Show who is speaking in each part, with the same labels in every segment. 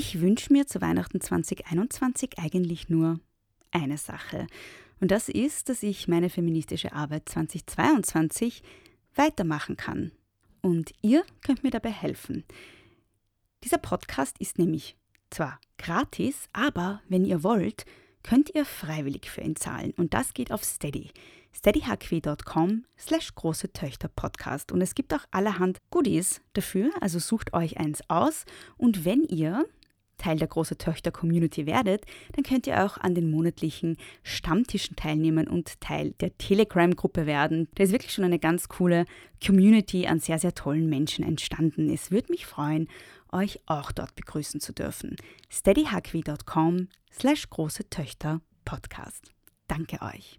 Speaker 1: Ich wünsche mir zu Weihnachten 2021 eigentlich nur eine Sache. Und das ist, dass ich meine feministische Arbeit 2022 weitermachen kann. Und ihr könnt mir dabei helfen. Dieser Podcast ist nämlich zwar gratis, aber wenn ihr wollt, könnt ihr freiwillig für ihn zahlen. Und das geht auf Steady. steadyhq.com slash große Töchter Podcast. Und es gibt auch allerhand Goodies dafür, also sucht euch eins aus. Und wenn ihr Teil der Große Töchter Community werdet, dann könnt ihr auch an den monatlichen Stammtischen teilnehmen und Teil der Telegram-Gruppe werden. Da ist wirklich schon eine ganz coole Community an sehr, sehr tollen Menschen entstanden. Es würde mich freuen, euch auch dort begrüßen zu dürfen. steadyhq.com slash große Töchter Podcast. Danke euch.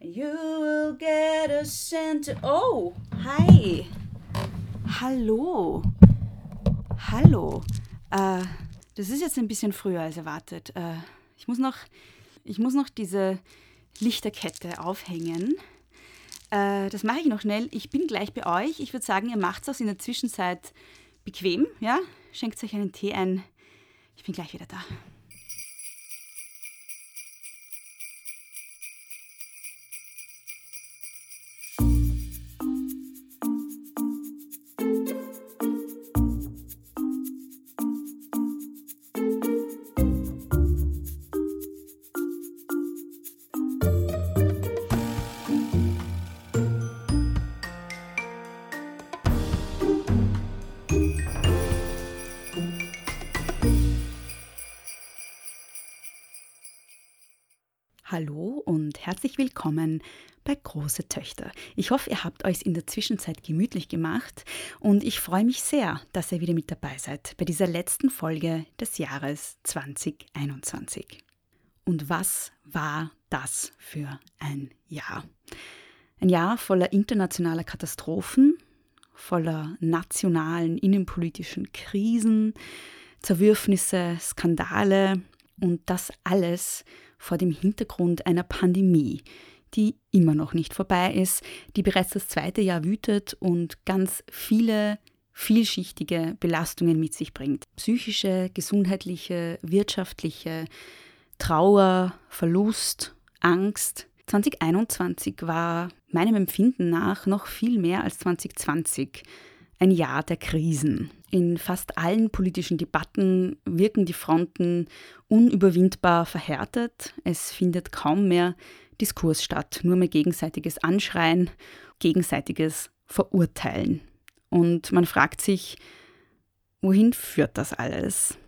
Speaker 1: You will get a cent. Oh, hi. Hallo. Hallo. Äh, das ist jetzt ein bisschen früher als erwartet. Äh, ich, muss noch, ich muss noch diese Lichterkette aufhängen. Äh, das mache ich noch schnell. Ich bin gleich bei euch. Ich würde sagen, ihr macht es in der Zwischenzeit bequem. Ja? Schenkt euch einen Tee ein. Ich bin gleich wieder da. Willkommen bei Große Töchter. Ich hoffe, ihr habt euch in der Zwischenzeit gemütlich gemacht und ich freue mich sehr, dass ihr wieder mit dabei seid bei dieser letzten Folge des Jahres 2021. Und was war das für ein Jahr? Ein Jahr voller internationaler Katastrophen, voller nationalen innenpolitischen Krisen, Zerwürfnisse, Skandale und das alles vor dem Hintergrund einer Pandemie, die immer noch nicht vorbei ist, die bereits das zweite Jahr wütet und ganz viele vielschichtige Belastungen mit sich bringt. Psychische, gesundheitliche, wirtschaftliche, Trauer, Verlust, Angst. 2021 war meinem Empfinden nach noch viel mehr als 2020 ein Jahr der Krisen. In fast allen politischen Debatten wirken die Fronten unüberwindbar verhärtet. Es findet kaum mehr Diskurs statt, nur mehr gegenseitiges Anschreien, gegenseitiges Verurteilen. Und man fragt sich, wohin führt das alles?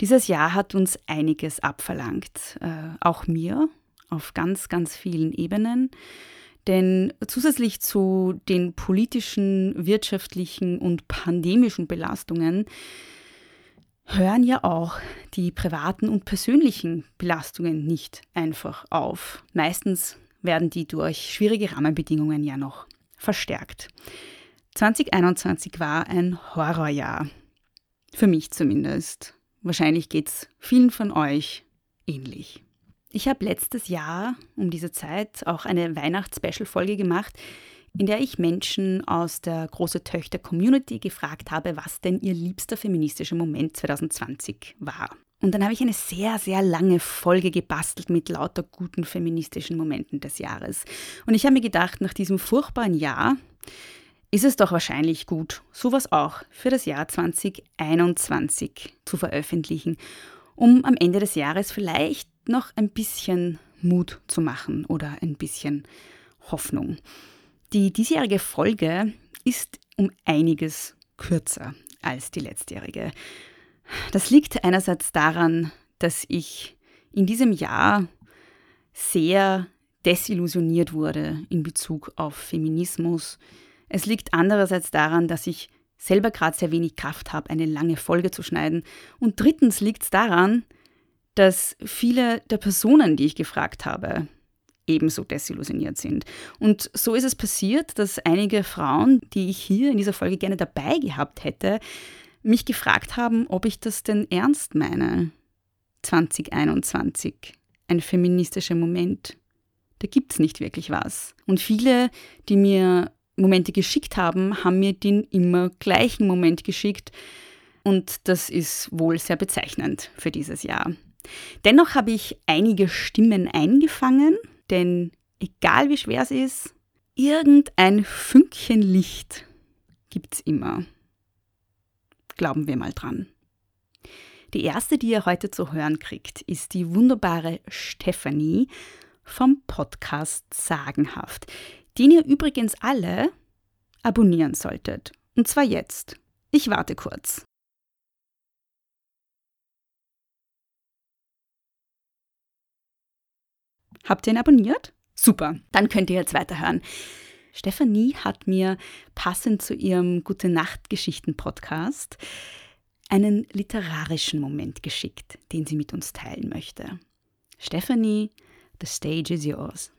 Speaker 1: Dieses Jahr hat uns einiges abverlangt, äh, auch mir auf ganz, ganz vielen Ebenen. Denn zusätzlich zu den politischen, wirtschaftlichen und pandemischen Belastungen hören ja auch die privaten und persönlichen Belastungen nicht einfach auf. Meistens werden die durch schwierige Rahmenbedingungen ja noch verstärkt. 2021 war ein Horrorjahr. Für mich zumindest. Wahrscheinlich geht es vielen von euch ähnlich. Ich habe letztes Jahr um diese Zeit auch eine Weihnachts-Special-Folge gemacht, in der ich Menschen aus der Große Töchter Community gefragt habe, was denn ihr liebster feministischer Moment 2020 war. Und dann habe ich eine sehr, sehr lange Folge gebastelt mit lauter guten feministischen Momenten des Jahres. Und ich habe mir gedacht, nach diesem furchtbaren Jahr ist es doch wahrscheinlich gut, sowas auch für das Jahr 2021 zu veröffentlichen, um am Ende des Jahres vielleicht noch ein bisschen Mut zu machen oder ein bisschen Hoffnung. Die diesjährige Folge ist um einiges kürzer als die letztjährige. Das liegt einerseits daran, dass ich in diesem Jahr sehr desillusioniert wurde in Bezug auf Feminismus, Es liegt andererseits daran, dass ich selber gerade sehr wenig Kraft habe, eine lange Folge zu schneiden. Und drittens liegt es daran, dass viele der Personen, die ich gefragt habe, ebenso desillusioniert sind. Und so ist es passiert, dass einige Frauen, die ich hier in dieser Folge gerne dabei gehabt hätte, mich gefragt haben, ob ich das denn ernst meine. 2021, ein feministischer Moment. Da gibt es nicht wirklich was. Und viele, die mir Momente geschickt haben, haben mir den immer gleichen Moment geschickt. Und das ist wohl sehr bezeichnend für dieses Jahr. Dennoch habe ich einige Stimmen eingefangen, denn egal wie schwer es ist, irgendein Fünkchen Licht gibt es immer. Glauben wir mal dran. Die erste, die ihr heute zu hören kriegt, ist die wunderbare Stephanie vom Podcast Sagenhaft, den ihr übrigens alle abonnieren solltet. Und zwar jetzt. Ich warte kurz. Habt ihr ihn abonniert? Super, dann könnt ihr jetzt weiterhören. Stefanie hat mir passend zu ihrem Gute Nacht Geschichten Podcast einen literarischen Moment geschickt, den sie mit uns teilen möchte. Stefanie, the stage is yours.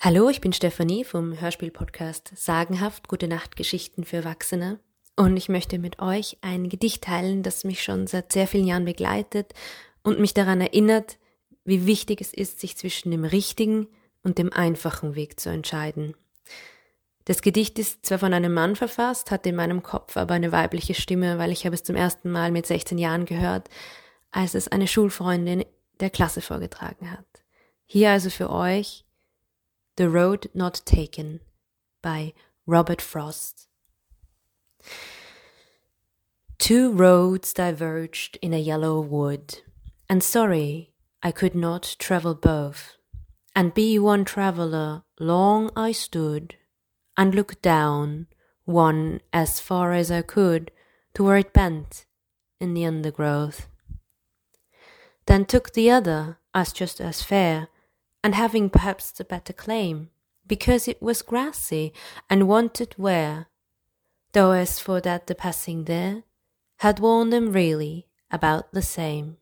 Speaker 2: Hallo, ich bin Stefanie vom Hörspiel-Podcast Sagenhaft Gute Nacht Geschichten für Erwachsene und ich möchte mit euch ein Gedicht teilen, das mich schon seit sehr vielen Jahren begleitet und mich daran erinnert, wie wichtig es ist, sich zwischen dem richtigen und dem einfachen Weg zu entscheiden. Das Gedicht ist zwar von einem Mann verfasst, hat in meinem Kopf aber eine weibliche Stimme, weil ich habe es zum ersten Mal mit 16 Jahren gehört, als es eine Schulfreundin der Klasse vorgetragen hat. Hier also für euch The Road Not Taken by Robert Frost. Two roads diverged in a yellow wood, and sorry I could not travel both. And be one traveller, long I stood, and looked down one as far as I could to where it bent in the undergrowth. Then took the other as just as fair, and having perhaps the better claim, because it was grassy and wanted wear, though as for that the passing there had worn them really about the same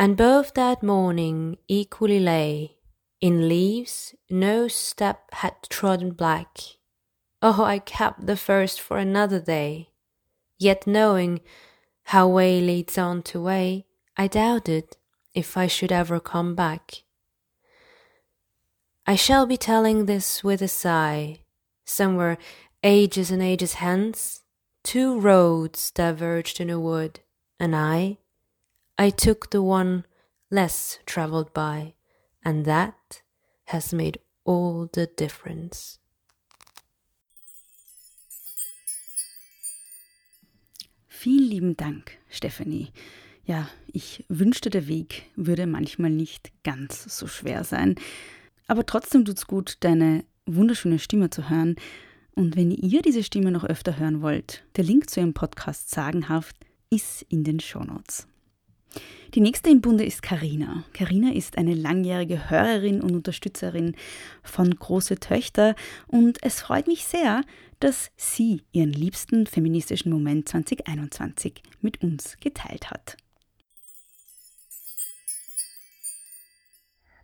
Speaker 2: and both that morning equally lay in leaves no step had trodden black. Oh, I kept the first for another day, yet knowing how way leads on to way, I doubted if I should ever come back. I shall be telling this with a sigh, somewhere ages and ages hence, two roads diverged in a wood, and I I took the one less traveled by, and that has made all the difference.
Speaker 1: Vielen lieben Dank, Stephanie. Ja, ich wünschte, der Weg würde manchmal nicht ganz so schwer sein. Aber trotzdem tut's gut, deine wunderschöne Stimme zu hören. Und wenn ihr diese Stimme noch öfter hören wollt, der Link zu ihrem Podcast Sagenhaft ist in den Shownotes. Die nächste im Bunde ist Karina. Karina ist eine langjährige Hörerin und Unterstützerin von Große Töchter und es freut mich sehr, dass sie ihren liebsten feministischen Moment 2021 mit uns geteilt hat.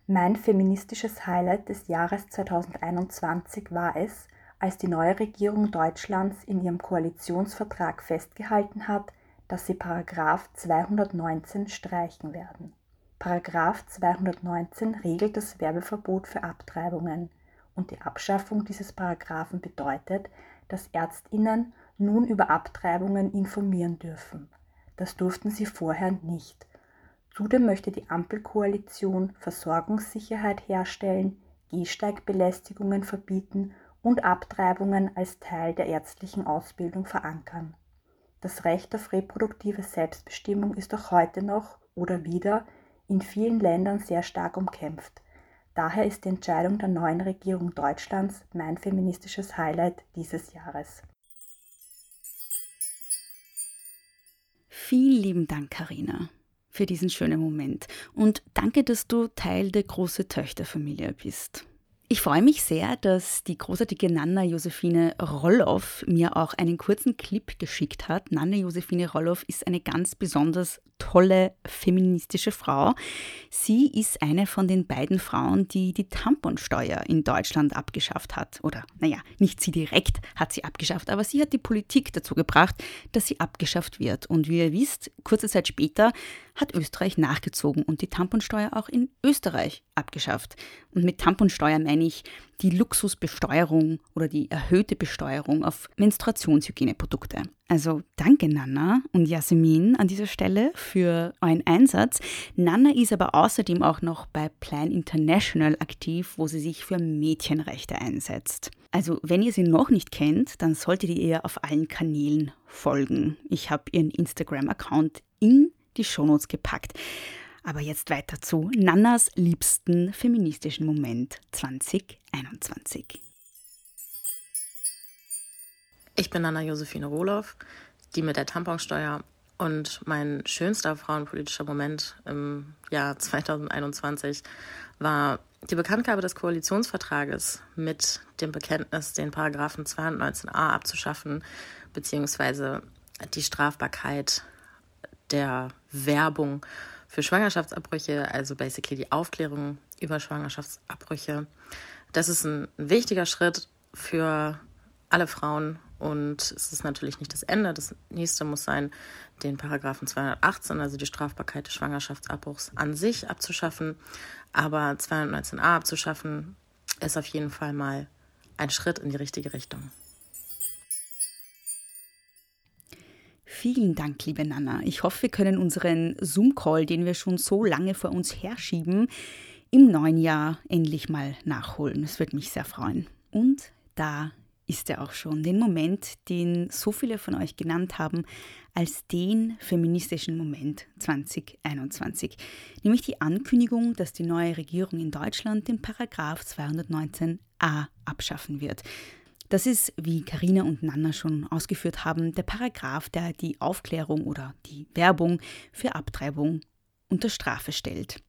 Speaker 3: Mein feministisches Highlight des Jahres 2021 war es, als die neue Regierung Deutschlands in ihrem Koalitionsvertrag festgehalten hat, dass sie Paragraph 219 streichen werden. Paragraph 219 regelt das Werbeverbot für Abtreibungen und die Abschaffung dieses Paragraphen bedeutet, dass Ärztinnen nun über Abtreibungen informieren dürfen. Das durften sie vorher nicht. Zudem möchte die Ampelkoalition Versorgungssicherheit herstellen, Gehsteigbelästigungen verbieten und Abtreibungen als Teil der ärztlichen Ausbildung verankern. Das Recht auf reproduktive Selbstbestimmung ist auch heute noch oder wieder in vielen Ländern sehr stark umkämpft. Daher ist die Entscheidung der neuen Regierung Deutschlands mein feministisches Highlight dieses Jahres.
Speaker 1: Vielen lieben Dank, Karina, für diesen schönen Moment und danke, dass du Teil der große Töchterfamilie bist. Ich freue mich sehr, dass die großartige Nana Josephine Rolloff mir auch einen kurzen Clip geschickt hat. Nana Josephine Rolloff ist eine ganz besonders tolle feministische Frau. Sie ist eine von den beiden Frauen, die die Tamponsteuer in Deutschland abgeschafft hat. Oder, naja, nicht sie direkt hat sie abgeschafft, aber sie hat die Politik dazu gebracht, dass sie abgeschafft wird. Und wie ihr wisst, kurze Zeit später hat Österreich nachgezogen und die Tamponsteuer auch in Österreich abgeschafft. Und mit Tamponsteuer meine ich die Luxusbesteuerung oder die erhöhte Besteuerung auf Menstruationshygieneprodukte. Also danke Nana und Jasmin an dieser Stelle für euren Einsatz. Nana ist aber außerdem auch noch bei Plan International aktiv, wo sie sich für Mädchenrechte einsetzt. Also wenn ihr sie noch nicht kennt, dann solltet ihr ihr auf allen Kanälen folgen. Ich habe ihren Instagram-Account in die Shownotes gepackt. Aber jetzt weiter zu Nannas liebsten feministischen Moment 2021.
Speaker 4: Ich bin Nana Josephine Rohloff, die mit der Tamponsteuer und mein schönster frauenpolitischer Moment im Jahr 2021 war die Bekanntgabe des Koalitionsvertrages mit dem Bekenntnis, den Paragraphen 219a abzuschaffen, beziehungsweise die Strafbarkeit der Werbung für Schwangerschaftsabbrüche, also basically die Aufklärung über Schwangerschaftsabbrüche. Das ist ein wichtiger Schritt für alle Frauen und es ist natürlich nicht das Ende. Das nächste muss sein, den Paragraphen 218, also die Strafbarkeit des Schwangerschaftsabbruchs an sich abzuschaffen. Aber 219a abzuschaffen, ist auf jeden Fall mal ein Schritt in die richtige Richtung.
Speaker 1: Vielen Dank, liebe Nana. Ich hoffe, wir können unseren Zoom-Call, den wir schon so lange vor uns herschieben, im neuen Jahr endlich mal nachholen. Es würde mich sehr freuen. Und da ist er auch schon, den Moment, den so viele von euch genannt haben, als den feministischen Moment 2021, nämlich die Ankündigung, dass die neue Regierung in Deutschland den Paragraph 219a abschaffen wird. Das ist, wie Karina und Nana schon ausgeführt haben, der Paragraph, der die Aufklärung oder die Werbung für Abtreibung unter Strafe stellt.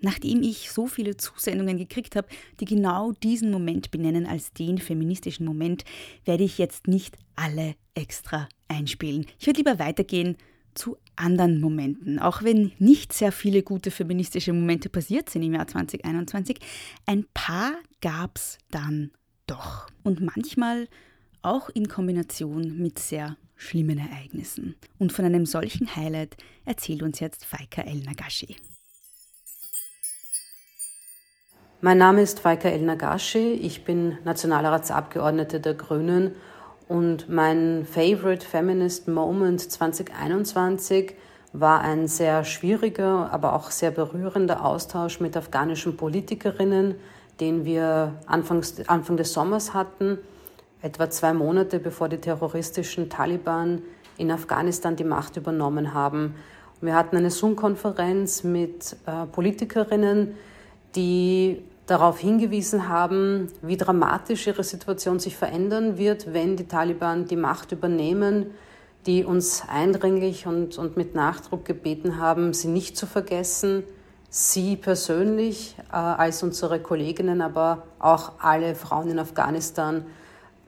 Speaker 1: Nachdem ich so viele Zusendungen gekriegt habe, die genau diesen Moment benennen als den feministischen Moment, werde ich jetzt nicht alle extra einspielen. Ich würde lieber weitergehen zu anderen Momenten. Auch wenn nicht sehr viele gute feministische Momente passiert sind im Jahr 2021, ein paar gab es dann doch. Und manchmal auch in Kombination mit sehr schlimmen Ereignissen. Und von einem solchen Highlight erzählt uns jetzt Faika El Nagashi.
Speaker 5: Mein Name ist Faika El Nagashi, ich bin Nationalratsabgeordnete der Grünen und mein Favorite Feminist Moment 2021 war ein sehr schwieriger, aber auch sehr berührender Austausch mit afghanischen Politikerinnen, den wir Anfangs, Anfang des Sommers hatten, etwa zwei Monate bevor die terroristischen Taliban in Afghanistan die Macht übernommen haben. Wir hatten eine Zoom-Konferenz mit äh, Politikerinnen, die darauf hingewiesen haben, wie dramatisch ihre Situation sich verändern wird, wenn die Taliban die Macht übernehmen, die uns eindringlich und, und mit Nachdruck gebeten haben, sie nicht zu vergessen, Sie persönlich äh, als unsere Kolleginnen, aber auch alle Frauen in Afghanistan,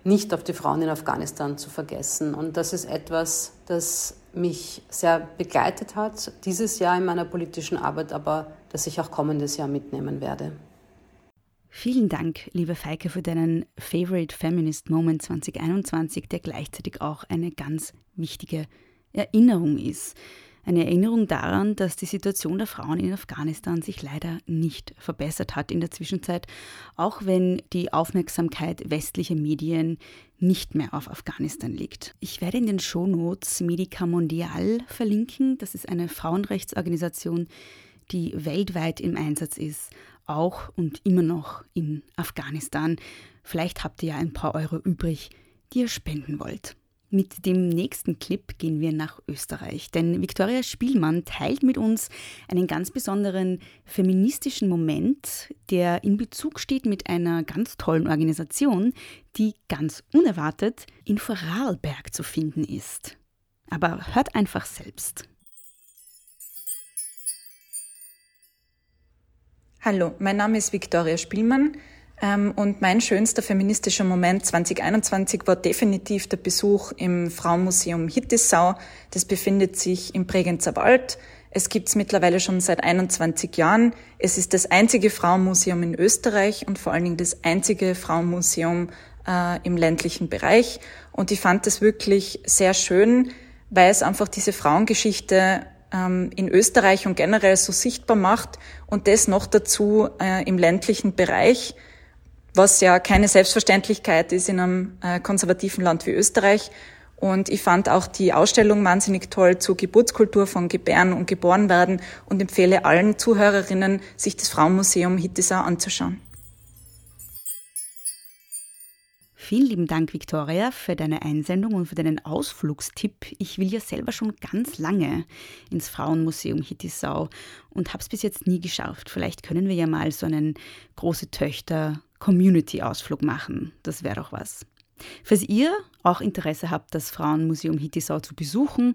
Speaker 5: nicht auf die Frauen in Afghanistan zu vergessen. Und das ist etwas, das mich sehr begleitet hat, dieses Jahr in meiner politischen Arbeit, aber das ich auch kommendes Jahr mitnehmen werde.
Speaker 1: Vielen Dank, liebe Feike, für deinen Favorite Feminist Moment 2021, der gleichzeitig auch eine ganz wichtige Erinnerung ist. Eine Erinnerung daran, dass die Situation der Frauen in Afghanistan sich leider nicht verbessert hat in der Zwischenzeit, auch wenn die Aufmerksamkeit westlicher Medien nicht mehr auf Afghanistan liegt. Ich werde in den Shownotes Medica Mondial verlinken. Das ist eine Frauenrechtsorganisation, die weltweit im Einsatz ist, auch und immer noch in Afghanistan. Vielleicht habt ihr ja ein paar Euro übrig, die ihr spenden wollt. Mit dem nächsten Clip gehen wir nach Österreich, denn Viktoria Spielmann teilt mit uns einen ganz besonderen feministischen Moment, der in Bezug steht mit einer ganz tollen Organisation, die ganz unerwartet in Vorarlberg zu finden ist. Aber hört einfach selbst.
Speaker 6: Hallo, mein Name ist Viktoria Spielmann. Ähm, und mein schönster feministischer Moment 2021 war definitiv der Besuch im Frauenmuseum Hittisau. Das befindet sich im Bregenzer Wald. Es gibt es mittlerweile schon seit 21 Jahren. Es ist das einzige Frauenmuseum in Österreich und vor allen Dingen das einzige Frauenmuseum äh, im ländlichen Bereich. Und ich fand das wirklich sehr schön, weil es einfach diese Frauengeschichte in Österreich und generell so sichtbar macht und das noch dazu äh, im ländlichen Bereich, was ja keine Selbstverständlichkeit ist in einem äh, konservativen Land wie Österreich. Und ich fand auch die Ausstellung wahnsinnig toll zur Geburtskultur von Gebären und Geborenwerden und empfehle allen Zuhörerinnen, sich das Frauenmuseum Hittisau anzuschauen.
Speaker 1: Vielen lieben Dank, Victoria, für deine Einsendung und für deinen Ausflugstipp. Ich will ja selber schon ganz lange ins Frauenmuseum Hittisau und habe es bis jetzt nie geschafft. Vielleicht können wir ja mal so einen große Töchter Community-Ausflug machen. Das wäre doch was. Falls ihr auch Interesse habt, das Frauenmuseum Hittisau zu besuchen,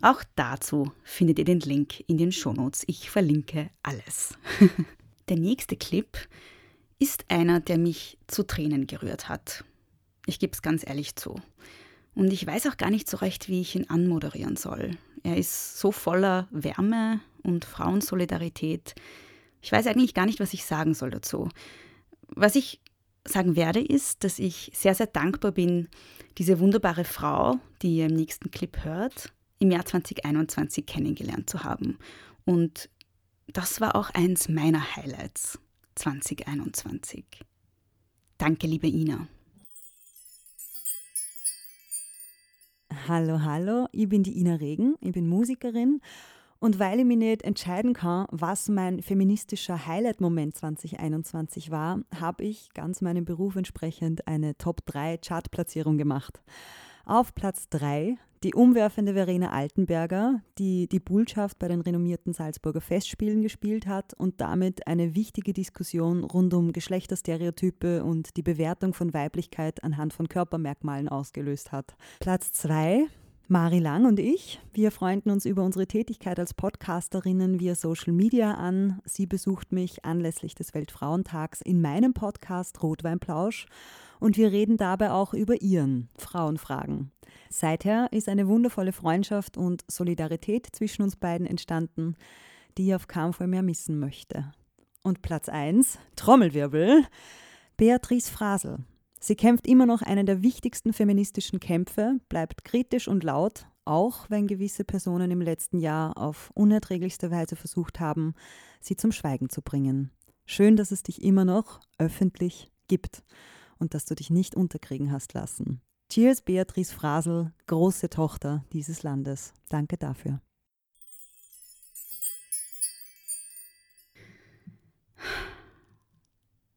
Speaker 1: auch dazu findet ihr den Link in den Shownotes. Ich verlinke alles. der nächste Clip ist einer, der mich zu Tränen gerührt hat. Ich gebe es ganz ehrlich zu. Und ich weiß auch gar nicht so recht, wie ich ihn anmoderieren soll. Er ist so voller Wärme und Frauensolidarität. Ich weiß eigentlich gar nicht, was ich sagen soll dazu. Was ich sagen werde, ist, dass ich sehr, sehr dankbar bin, diese wunderbare Frau, die ihr im nächsten Clip hört, im Jahr 2021 kennengelernt zu haben. Und das war auch eins meiner Highlights 2021. Danke, liebe Ina.
Speaker 7: Hallo, hallo, ich bin die Ina Regen, ich bin Musikerin. Und weil ich mich nicht entscheiden kann, was mein feministischer Highlight-Moment 2021 war, habe ich ganz meinem Beruf entsprechend eine Top 3 Chartplatzierung gemacht. Auf Platz 3 die umwerfende Verena Altenberger, die die Bullschaft bei den renommierten Salzburger Festspielen gespielt hat und damit eine wichtige Diskussion rund um Geschlechterstereotype und die Bewertung von Weiblichkeit anhand von Körpermerkmalen ausgelöst hat. Platz 2 Mari Lang und ich, wir freunden uns über unsere Tätigkeit als Podcasterinnen via Social Media an. Sie besucht mich anlässlich des Weltfrauentags in meinem Podcast Rotweinplausch und wir reden dabei auch über ihren Frauenfragen. Seither ist eine wundervolle Freundschaft und Solidarität zwischen uns beiden entstanden, die ich auf keinen Fall mehr missen möchte. Und Platz 1, Trommelwirbel, Beatrice Frasel. Sie kämpft immer noch einen der wichtigsten feministischen Kämpfe, bleibt kritisch und laut, auch wenn gewisse Personen im letzten Jahr auf unerträglichste Weise versucht haben, sie zum Schweigen zu bringen. Schön, dass es dich immer noch öffentlich gibt und dass du dich nicht unterkriegen hast lassen. Cheers, Beatrice Frasel, große Tochter dieses Landes. Danke dafür.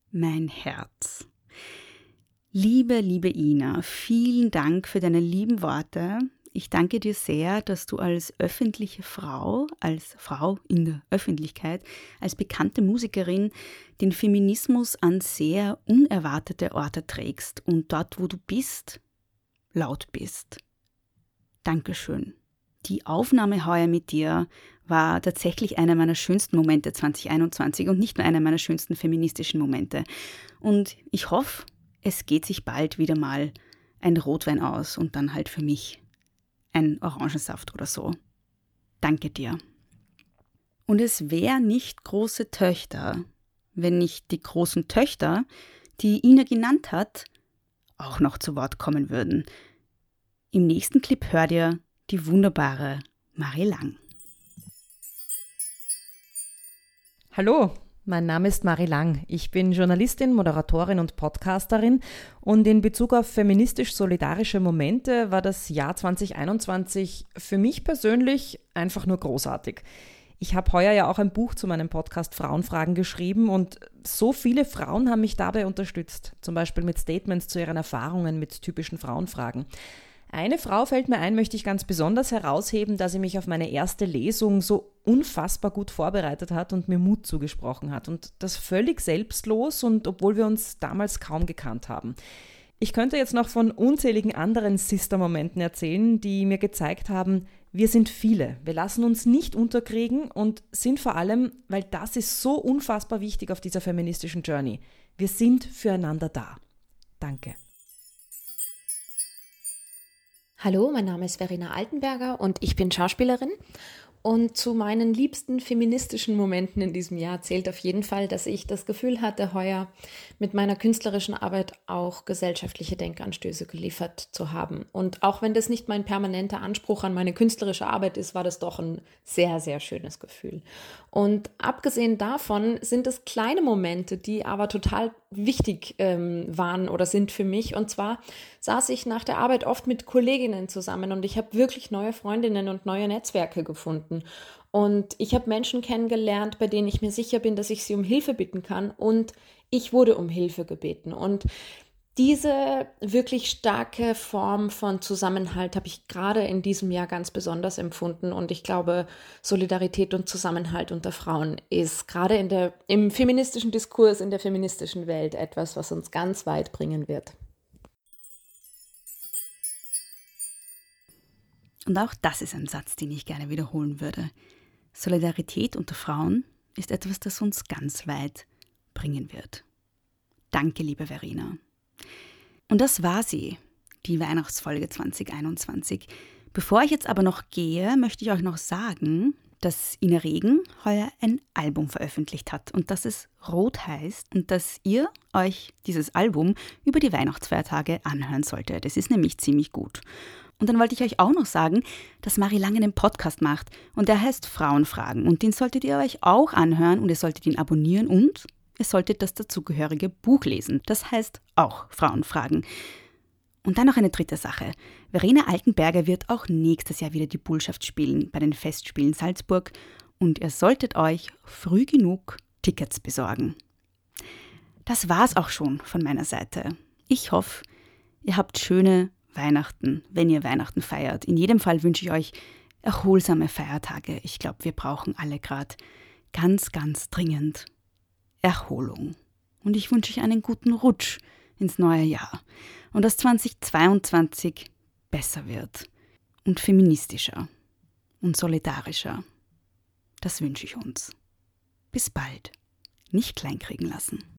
Speaker 1: Mein Herz. Liebe, liebe Ina, vielen Dank für deine lieben Worte. Ich danke dir sehr, dass du als öffentliche Frau, als Frau in der Öffentlichkeit, als bekannte Musikerin den Feminismus an sehr unerwartete Orte trägst und dort, wo du bist, laut bist. Dankeschön. Die Aufnahme heuer mit dir war tatsächlich einer meiner schönsten Momente 2021 und nicht nur einer meiner schönsten feministischen Momente. Und ich hoffe, es geht sich bald wieder mal ein Rotwein aus und dann halt für mich ein Orangensaft oder so. Danke dir. Und es wäre nicht große Töchter, wenn nicht die großen Töchter, die Ina genannt hat, auch noch zu Wort kommen würden. Im nächsten Clip hört ihr die wunderbare Marie Lang.
Speaker 8: Hallo, mein Name ist Marie Lang. Ich bin Journalistin, Moderatorin und Podcasterin und in Bezug auf feministisch-solidarische Momente war das Jahr 2021 für mich persönlich einfach nur großartig. Ich habe heuer ja auch ein Buch zu meinem Podcast Frauenfragen geschrieben und so viele Frauen haben mich dabei unterstützt, zum Beispiel mit Statements zu ihren Erfahrungen mit typischen Frauenfragen. Eine Frau fällt mir ein, möchte ich ganz besonders herausheben, da sie mich auf meine erste Lesung so unfassbar gut vorbereitet hat und mir Mut zugesprochen hat. Und das völlig selbstlos und obwohl wir uns damals kaum gekannt haben. Ich könnte jetzt noch von unzähligen anderen Sister-Momenten erzählen, die mir gezeigt haben, wir sind viele, wir lassen uns nicht unterkriegen und sind vor allem, weil das ist so unfassbar wichtig auf dieser feministischen Journey, Wir sind füreinander da. Danke.
Speaker 9: Hallo, mein Name ist Verena Altenberger und ich bin Schauspielerin und zu meinen liebsten feministischen Momenten in diesem Jahr zählt auf jeden Fall, dass ich das Gefühl hatte, heuer mit meiner künstlerischen Arbeit auch gesellschaftliche Denkanstöße geliefert zu haben. Und auch wenn das nicht mein permanenter Anspruch an meine künstlerische Arbeit ist, war das doch ein sehr, sehr schönes Gefühl. Und abgesehen davon sind es kleine Momente, die aber total wichtig ähm, waren oder sind für mich. Und zwar saß ich nach der Arbeit oft mit Kolleginnen zusammen und ich habe wirklich neue Freundinnen und neue Netzwerke gefunden. Und ich habe Menschen kennengelernt, bei denen ich mir sicher bin, dass ich sie um Hilfe bitten kann. Und ich wurde um Hilfe gebeten. Und diese wirklich starke Form von Zusammenhalt habe ich gerade in diesem Jahr ganz besonders empfunden und ich glaube, Solidarität und Zusammenhalt unter Frauen ist gerade in der, im feministischen Diskurs, in der feministischen Welt etwas, was uns ganz weit bringen wird.
Speaker 1: Und auch das ist ein Satz, den ich gerne wiederholen würde. Solidarität unter Frauen ist etwas, das uns ganz weit bringen wird. Danke, liebe Verena. Und das war sie, die Weihnachtsfolge 2021. Bevor ich jetzt aber noch gehe, möchte ich euch noch sagen, dass Ina Regen heuer ein Album veröffentlicht hat und dass es Rot heißt und dass ihr euch dieses Album über die Weihnachtsfeiertage anhören solltet. Das ist nämlich ziemlich gut. Und dann wollte ich euch auch noch sagen, dass Marie Lange einen Podcast macht und der heißt Frauenfragen und den solltet ihr euch auch anhören und ihr solltet ihn abonnieren und Ihr solltet das dazugehörige Buch lesen. Das heißt auch Frauenfragen. Und dann noch eine dritte Sache. Verena Altenberger wird auch nächstes Jahr wieder die Bullschaft spielen bei den Festspielen Salzburg und ihr solltet euch früh genug Tickets besorgen. Das war's auch schon von meiner Seite. Ich hoffe, ihr habt schöne Weihnachten, wenn ihr Weihnachten feiert. In jedem Fall wünsche ich euch erholsame Feiertage. Ich glaube, wir brauchen alle gerade ganz, ganz dringend Erholung. Und ich wünsche euch einen guten Rutsch ins neue Jahr und dass 2022 besser wird und feministischer und solidarischer. Das wünsche ich uns. Bis bald. Nicht kleinkriegen lassen.